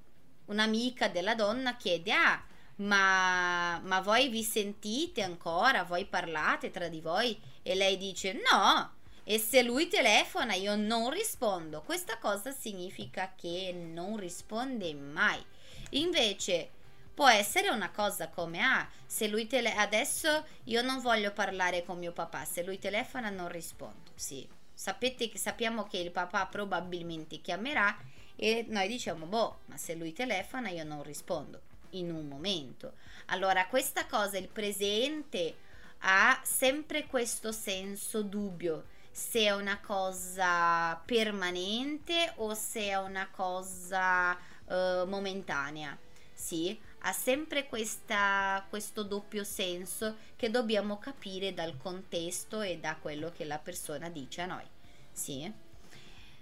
un'amica della donna chiede, ah, ma, ma voi vi sentite ancora? Voi parlate tra di voi? E lei dice, no, e se lui telefona io non rispondo. Questa cosa significa che non risponde mai. Invece può essere una cosa come ah, se lui tele- adesso io non voglio parlare con mio papà, se lui telefona non rispondo. Sì, sapete che sappiamo che il papà probabilmente chiamerà e noi diciamo boh, ma se lui telefona io non rispondo in un momento. Allora, questa cosa il presente ha sempre questo senso dubbio se è una cosa permanente o se è una cosa uh, momentanea. Sì, ha sempre questa, questo doppio senso che dobbiamo capire dal contesto e da quello che la persona dice a noi. Sì.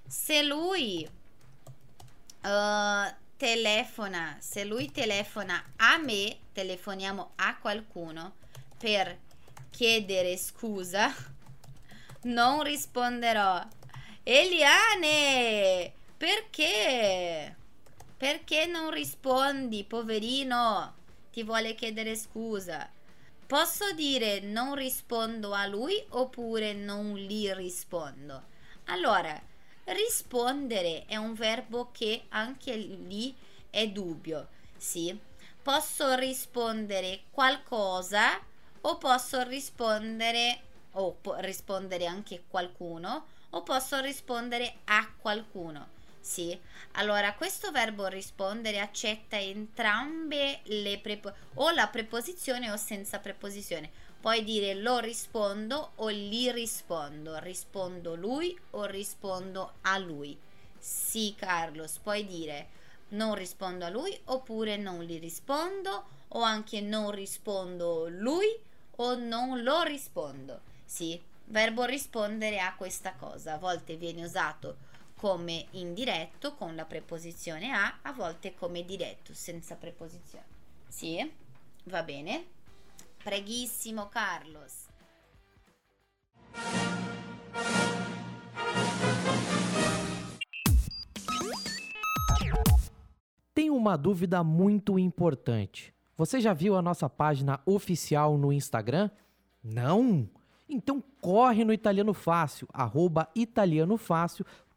Se lui uh, telefona, se lui telefona a me, telefoniamo a qualcuno per chiedere scusa non risponderò. Eliane, perché? Perché non rispondi, poverino? Ti vuole chiedere scusa. Posso dire non rispondo a lui oppure non gli rispondo? Allora, rispondere è un verbo che anche lì è dubbio, sì? Posso rispondere qualcosa o posso rispondere o rispondere anche qualcuno o posso rispondere a qualcuno. Sì, allora questo verbo rispondere accetta entrambe le preposizioni, o la preposizione o senza preposizione. Puoi dire lo rispondo o gli rispondo, rispondo lui o rispondo a lui. Sì, Carlos, puoi dire non rispondo a lui oppure non gli rispondo o anche non rispondo lui o non lo rispondo. Sì, verbo rispondere a questa cosa. A volte viene usato come indiretto con la preposizione a, a volte come diretto senza preposizione. Sì, va bene. Preghissimo Carlos. Tem uma dúvida muito importante. Você já viu a nossa página oficial no Instagram? Não? Então corre no Italiano Fácil, arroba Italiano Fácil,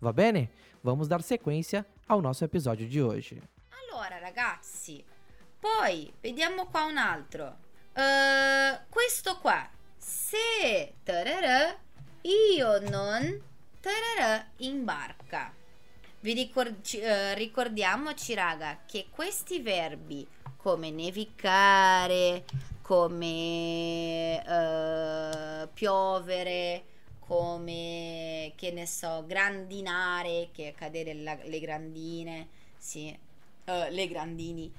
Va bene? Vamos dar sequência ao nosso episódio de hoje. Allora, ragazzi, poi vediamo qua un altro. Uh, questo qua, se tararà, io non tararà in barca. Vi ricord- eh, ricordiamoci, raga, che questi verbi come nevicare, come eh, piovere, come che ne so, grandinare, che è cadere la, le grandine, sì, uh, le grandini.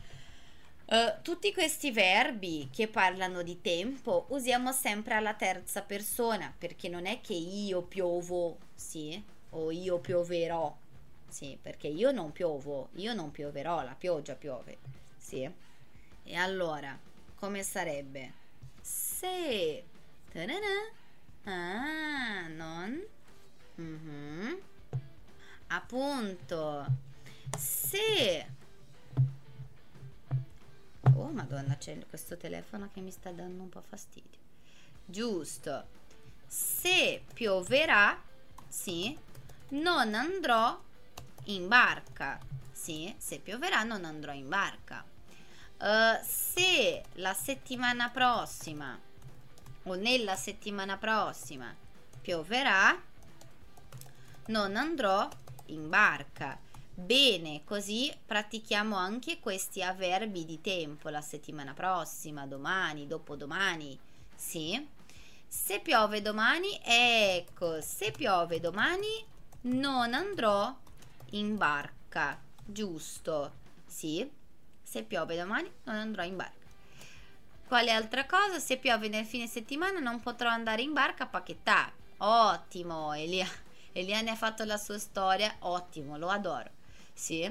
Uh, tutti questi verbi che parlano di tempo usiamo sempre alla terza persona perché non è che io piovo, sì, o io pioverò, sì, perché io non piovo, io non pioverò, la pioggia piove, sì. E allora, come sarebbe? Se, ta-da-da, Ah, non? Mm-hmm. Appunto. Se... Oh, madonna, c'è questo telefono che mi sta dando un po' fastidio. Giusto. Se pioverà, sì, non andrò in barca. Sì, se pioverà non andrò in barca. Uh, se la settimana prossima o nella settimana prossima pioverà, non andrò in barca. Bene, così pratichiamo anche questi avverbi di tempo la settimana prossima, domani, dopodomani. Sì. Se piove domani, ecco, se piove domani non andrò in barca. Giusto? Sì. Se piove domani non andrò in barca. Quale altra cosa? Se piove nel fine settimana non potrò andare in barca a pacchettare. Ottimo, Elia. Elia ne ha fatto la sua storia. Ottimo, lo adoro. Sì.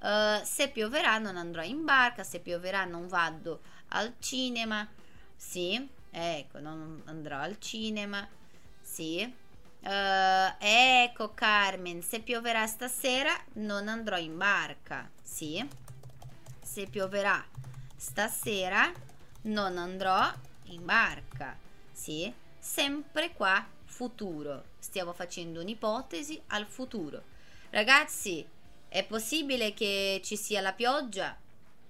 Uh, se pioverà non andrò in barca, se pioverà non vado al cinema. Sì. Ecco, non andrò al cinema. Sì. Uh, ecco Carmen, se pioverà stasera non andrò in barca. Sì. Se pioverà stasera non andrò in barca. Sì, sempre qua futuro. Stiamo facendo un'ipotesi al futuro. Ragazzi, è possibile che ci sia la pioggia?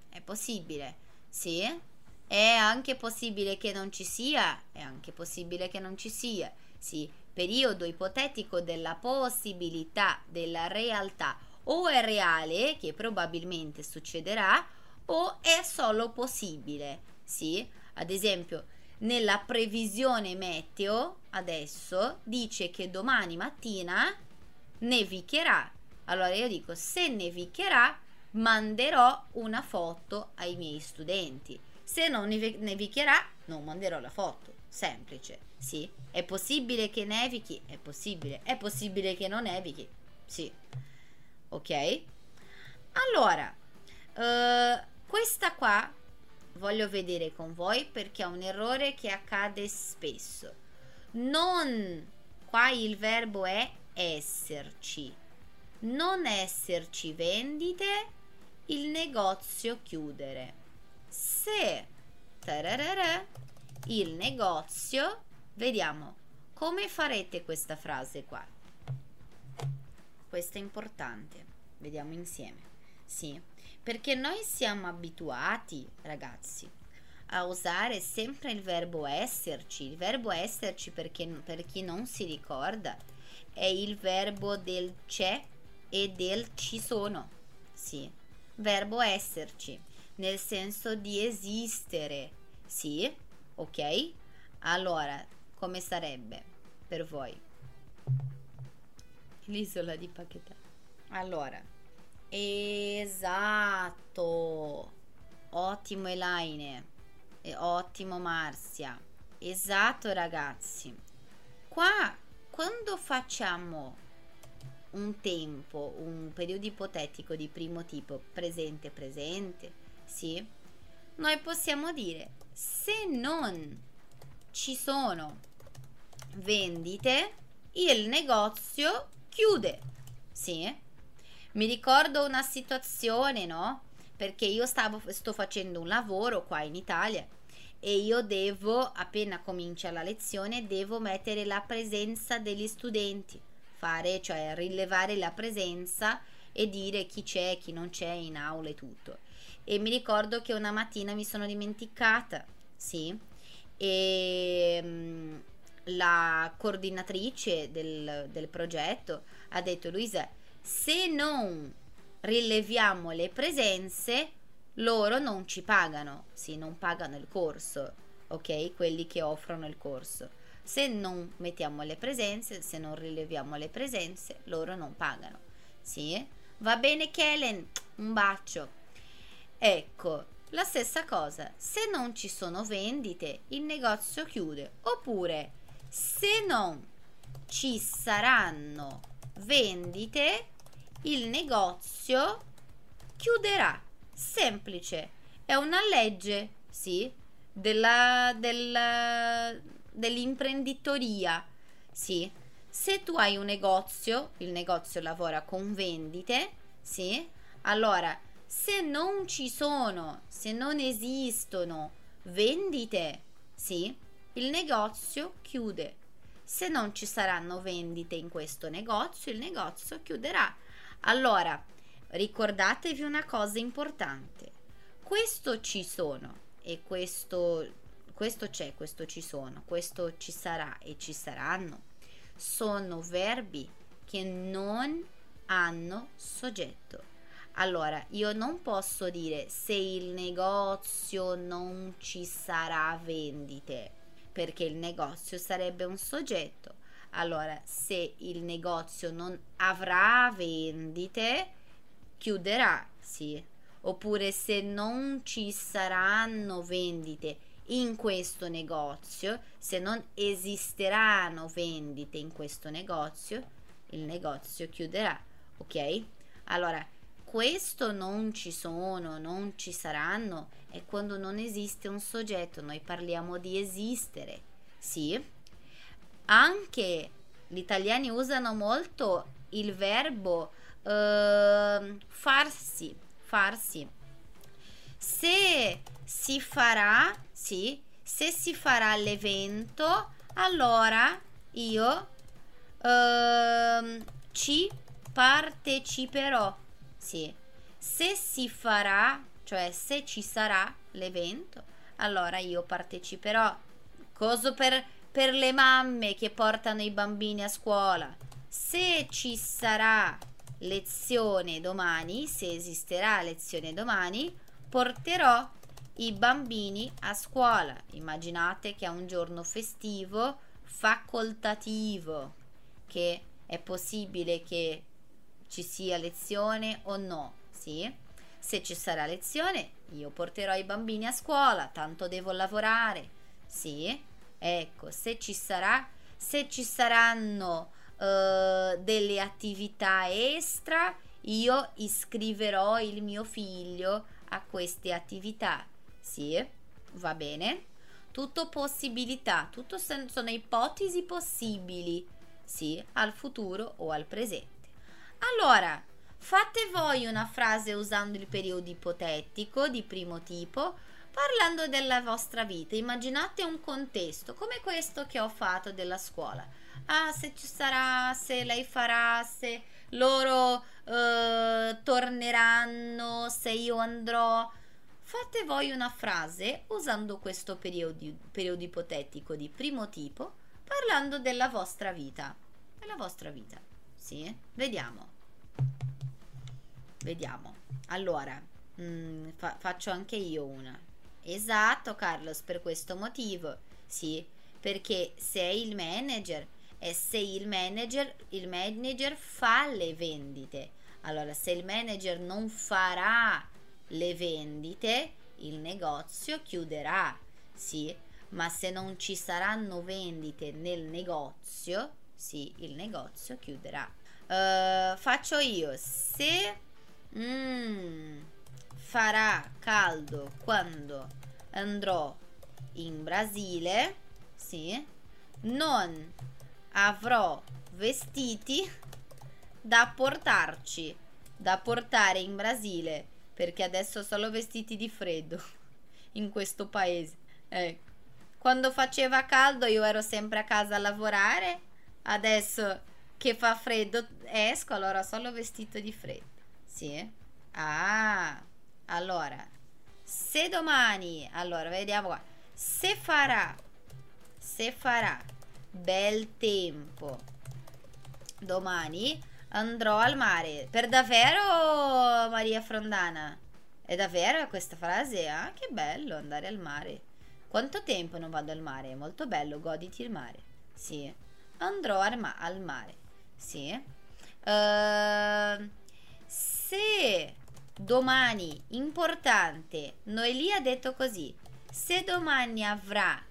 È possibile. Sì. È anche possibile che non ci sia? È anche possibile che non ci sia. Sì, periodo ipotetico della possibilità, della realtà. O è reale, che probabilmente succederà, o è solo possibile. Sì, ad esempio, nella previsione meteo adesso dice che domani mattina nevicherà. Allora io dico se nevicherà manderò una foto ai miei studenti. Se non nevicherà non manderò la foto. Semplice, sì. È possibile che nevichi? È possibile. È possibile che non nevichi? Sì. Ok? Allora, uh, questa qua voglio vedere con voi perché è un errore che accade spesso. Non, qua il verbo è esserci. Non esserci vendite, il negozio chiudere. Se tararara, il negozio, vediamo come farete questa frase qua. Questo è importante. Vediamo insieme. Sì. Perché noi siamo abituati, ragazzi, a usare sempre il verbo esserci. Il verbo esserci, perché, per chi non si ricorda, è il verbo del c'è e del ci sono. Sì, verbo esserci, nel senso di esistere. Sì, ok? Allora, come sarebbe per voi? L'isola di Paquetà. Allora, Esatto. Ottimo Elaine. E ottimo Marzia. Esatto ragazzi. Qua quando facciamo un tempo, un periodo ipotetico di primo tipo, presente presente, sì, noi possiamo dire se non ci sono vendite, il negozio chiude. Sì? Mi ricordo una situazione, no? Perché io stavo, sto facendo un lavoro qua in Italia e io devo, appena comincia la lezione, devo mettere la presenza degli studenti, fare, cioè rilevare la presenza e dire chi c'è, chi non c'è in aula e tutto. E mi ricordo che una mattina mi sono dimenticata, sì, e mm, la coordinatrice del, del progetto ha detto Luisa, se non rileviamo le presenze, loro non ci pagano, sì, non pagano il corso, ok? Quelli che offrono il corso. Se non mettiamo le presenze, se non rileviamo le presenze, loro non pagano, sì? Va bene Kellen, un bacio. Ecco, la stessa cosa, se non ci sono vendite, il negozio chiude, oppure se non ci saranno vendite, il negozio chiuderà. Semplice, è una legge, sì, della, della, dell'imprenditoria, sì. Se tu hai un negozio, il negozio lavora con vendite, sì, allora se non ci sono, se non esistono vendite, sì, il negozio chiude. Se non ci saranno vendite in questo negozio, il negozio chiuderà. Allora, ricordatevi una cosa importante. Questo ci sono e questo, questo c'è, questo ci sono, questo ci sarà e ci saranno. Sono verbi che non hanno soggetto. Allora, io non posso dire se il negozio non ci sarà vendite perché il negozio sarebbe un soggetto. Allora, se il negozio non avrà vendite, chiuderà, sì. Oppure se non ci saranno vendite in questo negozio, se non esisteranno vendite in questo negozio, il negozio chiuderà, ok? Allora, questo non ci sono, non ci saranno, è quando non esiste un soggetto, noi parliamo di esistere, sì. Anche gli italiani usano molto il verbo uh, farsi, farsi. Se si farà, sì, se si farà l'evento, allora io uh, ci parteciperò sì. Se si farà, cioè se ci sarà l'evento, allora io parteciperò. Cosa per, per le mamme che portano i bambini a scuola. Se ci sarà lezione domani, se esisterà lezione domani, porterò i bambini a scuola. Immaginate che è un giorno festivo facoltativo, che è possibile che ci sia lezione o no, sì? Se ci sarà lezione, io porterò i bambini a scuola, tanto devo lavorare, sì? Ecco, se ci sarà, se ci saranno uh, delle attività extra, io iscriverò il mio figlio a queste attività, sì? Va bene? Tutto possibilità, tutto sono ipotesi possibili, sì, al futuro o al presente. Allora, fate voi una frase usando il periodo ipotetico di primo tipo, parlando della vostra vita. Immaginate un contesto come questo che ho fatto della scuola. Ah, se ci sarà, se lei farà, se loro eh, torneranno, se io andrò. Fate voi una frase usando questo periodo, periodo ipotetico di primo tipo, parlando della vostra vita. Della vostra vita. Sì, vediamo. Vediamo. Allora, mh, mm, fa- faccio anche io una. Esatto, Carlos, per questo motivo. Sì, perché sei il manager e se il manager, il manager fa le vendite. Allora, se il manager non farà le vendite, il negozio chiuderà. Sì, ma se non ci saranno vendite nel negozio, sì, il negozio chiuderà. Uh, faccio io. Se mm, farà caldo quando andrò in Brasile, sì, non avrò vestiti da portarci, da portare in Brasile, perché adesso solo vestiti di freddo in questo paese. Ecco. Quando faceva caldo io ero sempre a casa a lavorare, adesso che fa freddo esco, allora solo vestito di freddo. Sì? Ah, allora, se domani, allora vediamo qua, se farà se farà bel tempo domani andrò al mare. Per davvero, Maria Frondana? È davvero questa frase? Ah, che bello andare al mare. Quanto tempo non vado al mare? È molto bello, goditi il mare. Sì. Andrò al, ma- al mare. Sì. Uh, se domani, importante, Noelia ha detto così, se domani avrà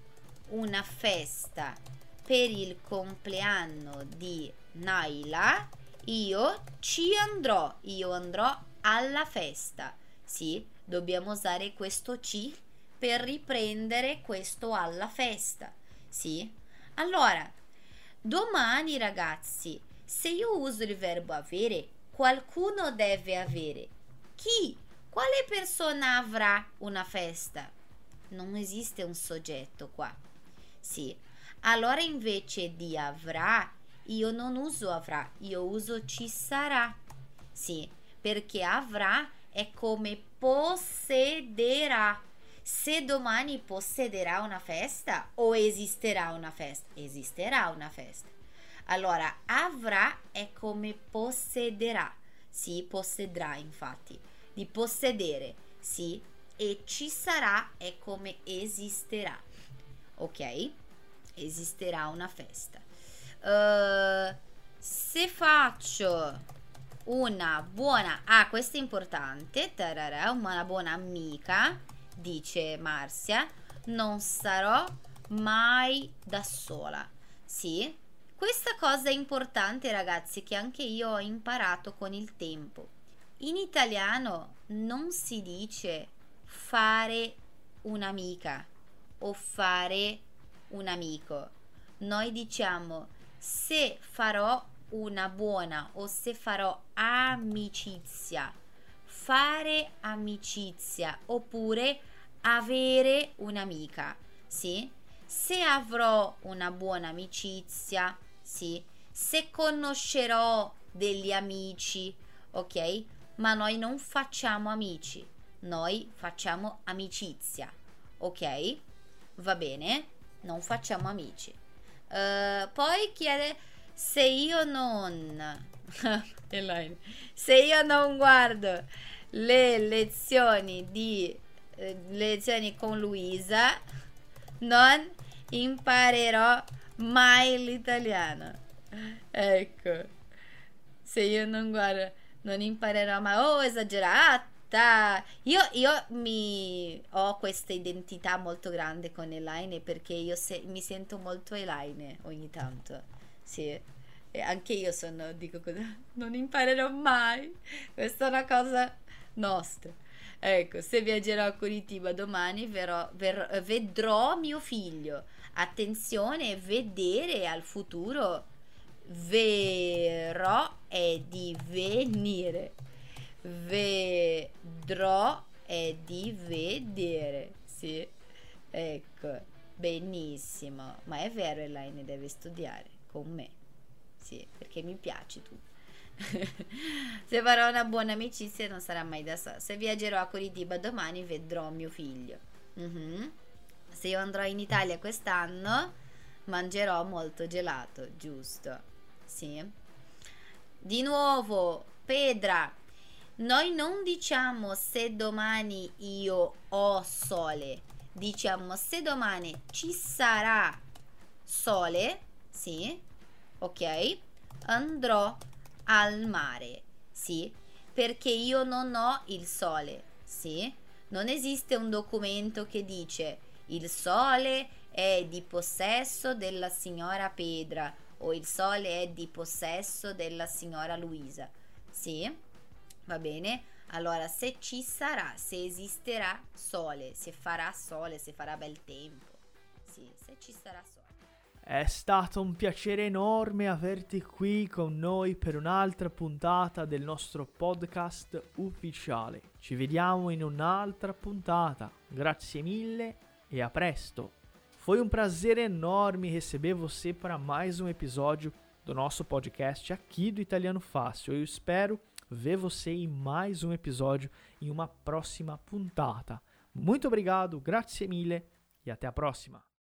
una festa per il compleanno di Naila, io ci andrò, io andrò alla festa. Sì, dobbiamo usare questo ci per riprendere questo alla festa. Sì? Allora, domani ragazzi, se io uso il verbo avere, qualcuno deve avere. Chi? Quale persona avrà una festa? Non esiste un soggetto qua. Sì. Allora invece di avrà, io non uso avrà, io uso ci sarà. Sì, perché avrà è come possederà. Se domani possederà una festa o esisterà una festa? Esisterà una festa. Allora, avrà è come possederà. Sì, possedrà infatti. Di possedere, sì. E ci sarà è come esisterà. Ok? Esisterà una festa. Uh, se faccio una buona... Ah, questo è importante. Tararà, una buona amica, dice Marzia. Non sarò mai da sola. Sì, questa cosa è importante, ragazzi, che anche io ho imparato con il tempo. In italiano non si dice fare un'amica o fare un amico. Noi diciamo se farò una buona o se farò amicizia, fare amicizia oppure avere un'amica, sì? Se avrò una buona amicizia, sì? Se conoscerò degli amici, ok? Ma noi non facciamo amici, noi facciamo amicizia, ok? Va bene? Non facciamo amici. Uh, poi chiede se io non se io non guardo le lezioni di eh, lezioni con Luisa non imparerò mai l'italiano ecco se io non guardo non imparerò mai oh esagerata io, io mi ho questa identità molto grande con Elaine perché io se, mi sento molto Elaine ogni tanto sì, e anche io sono, dico cosa, non imparerò mai. Questa è una cosa nostra. Ecco, se viaggerò a Curitiba domani verrò, ver, vedrò mio figlio. Attenzione, vedere al futuro. Verrò è di venire. Vedrò è di vedere. Sì, ecco, benissimo. Ma è vero, Elaine deve studiare con me. Sì, perché mi piaci tu. Se farò una buona amicizia non sarà mai da sola. Se viaggerò a Curitiba domani vedrò mio figlio. Mm-hmm. Se io andrò in Italia quest'anno mangerò molto gelato, giusto? Sì. Di nuovo, Pedra, noi non diciamo se domani io ho sole, diciamo se domani ci sarà sole sì, ok, andrò al mare, sì, perché io non ho il sole, sì, non esiste un documento che dice il sole è di possesso della signora Pedra o il sole è di possesso della signora Luisa, sì, va bene? Allora, se ci sarà, se esisterà sole, se farà sole, se farà bel tempo, sì, se ci sarà sole. È stato un piacere enorme averti qui con noi per un'altra puntata del nostro podcast ufficiale. Ci vediamo in un'altra puntata. Grazie mille e a presto. Foi um prazer enorme receber você para mais um episódio do nosso podcast aqui do Italiano Fácil. Eu espero ver você em mais um episódio em uma próxima puntata. Muito obrigado, grazie mille e até a próxima.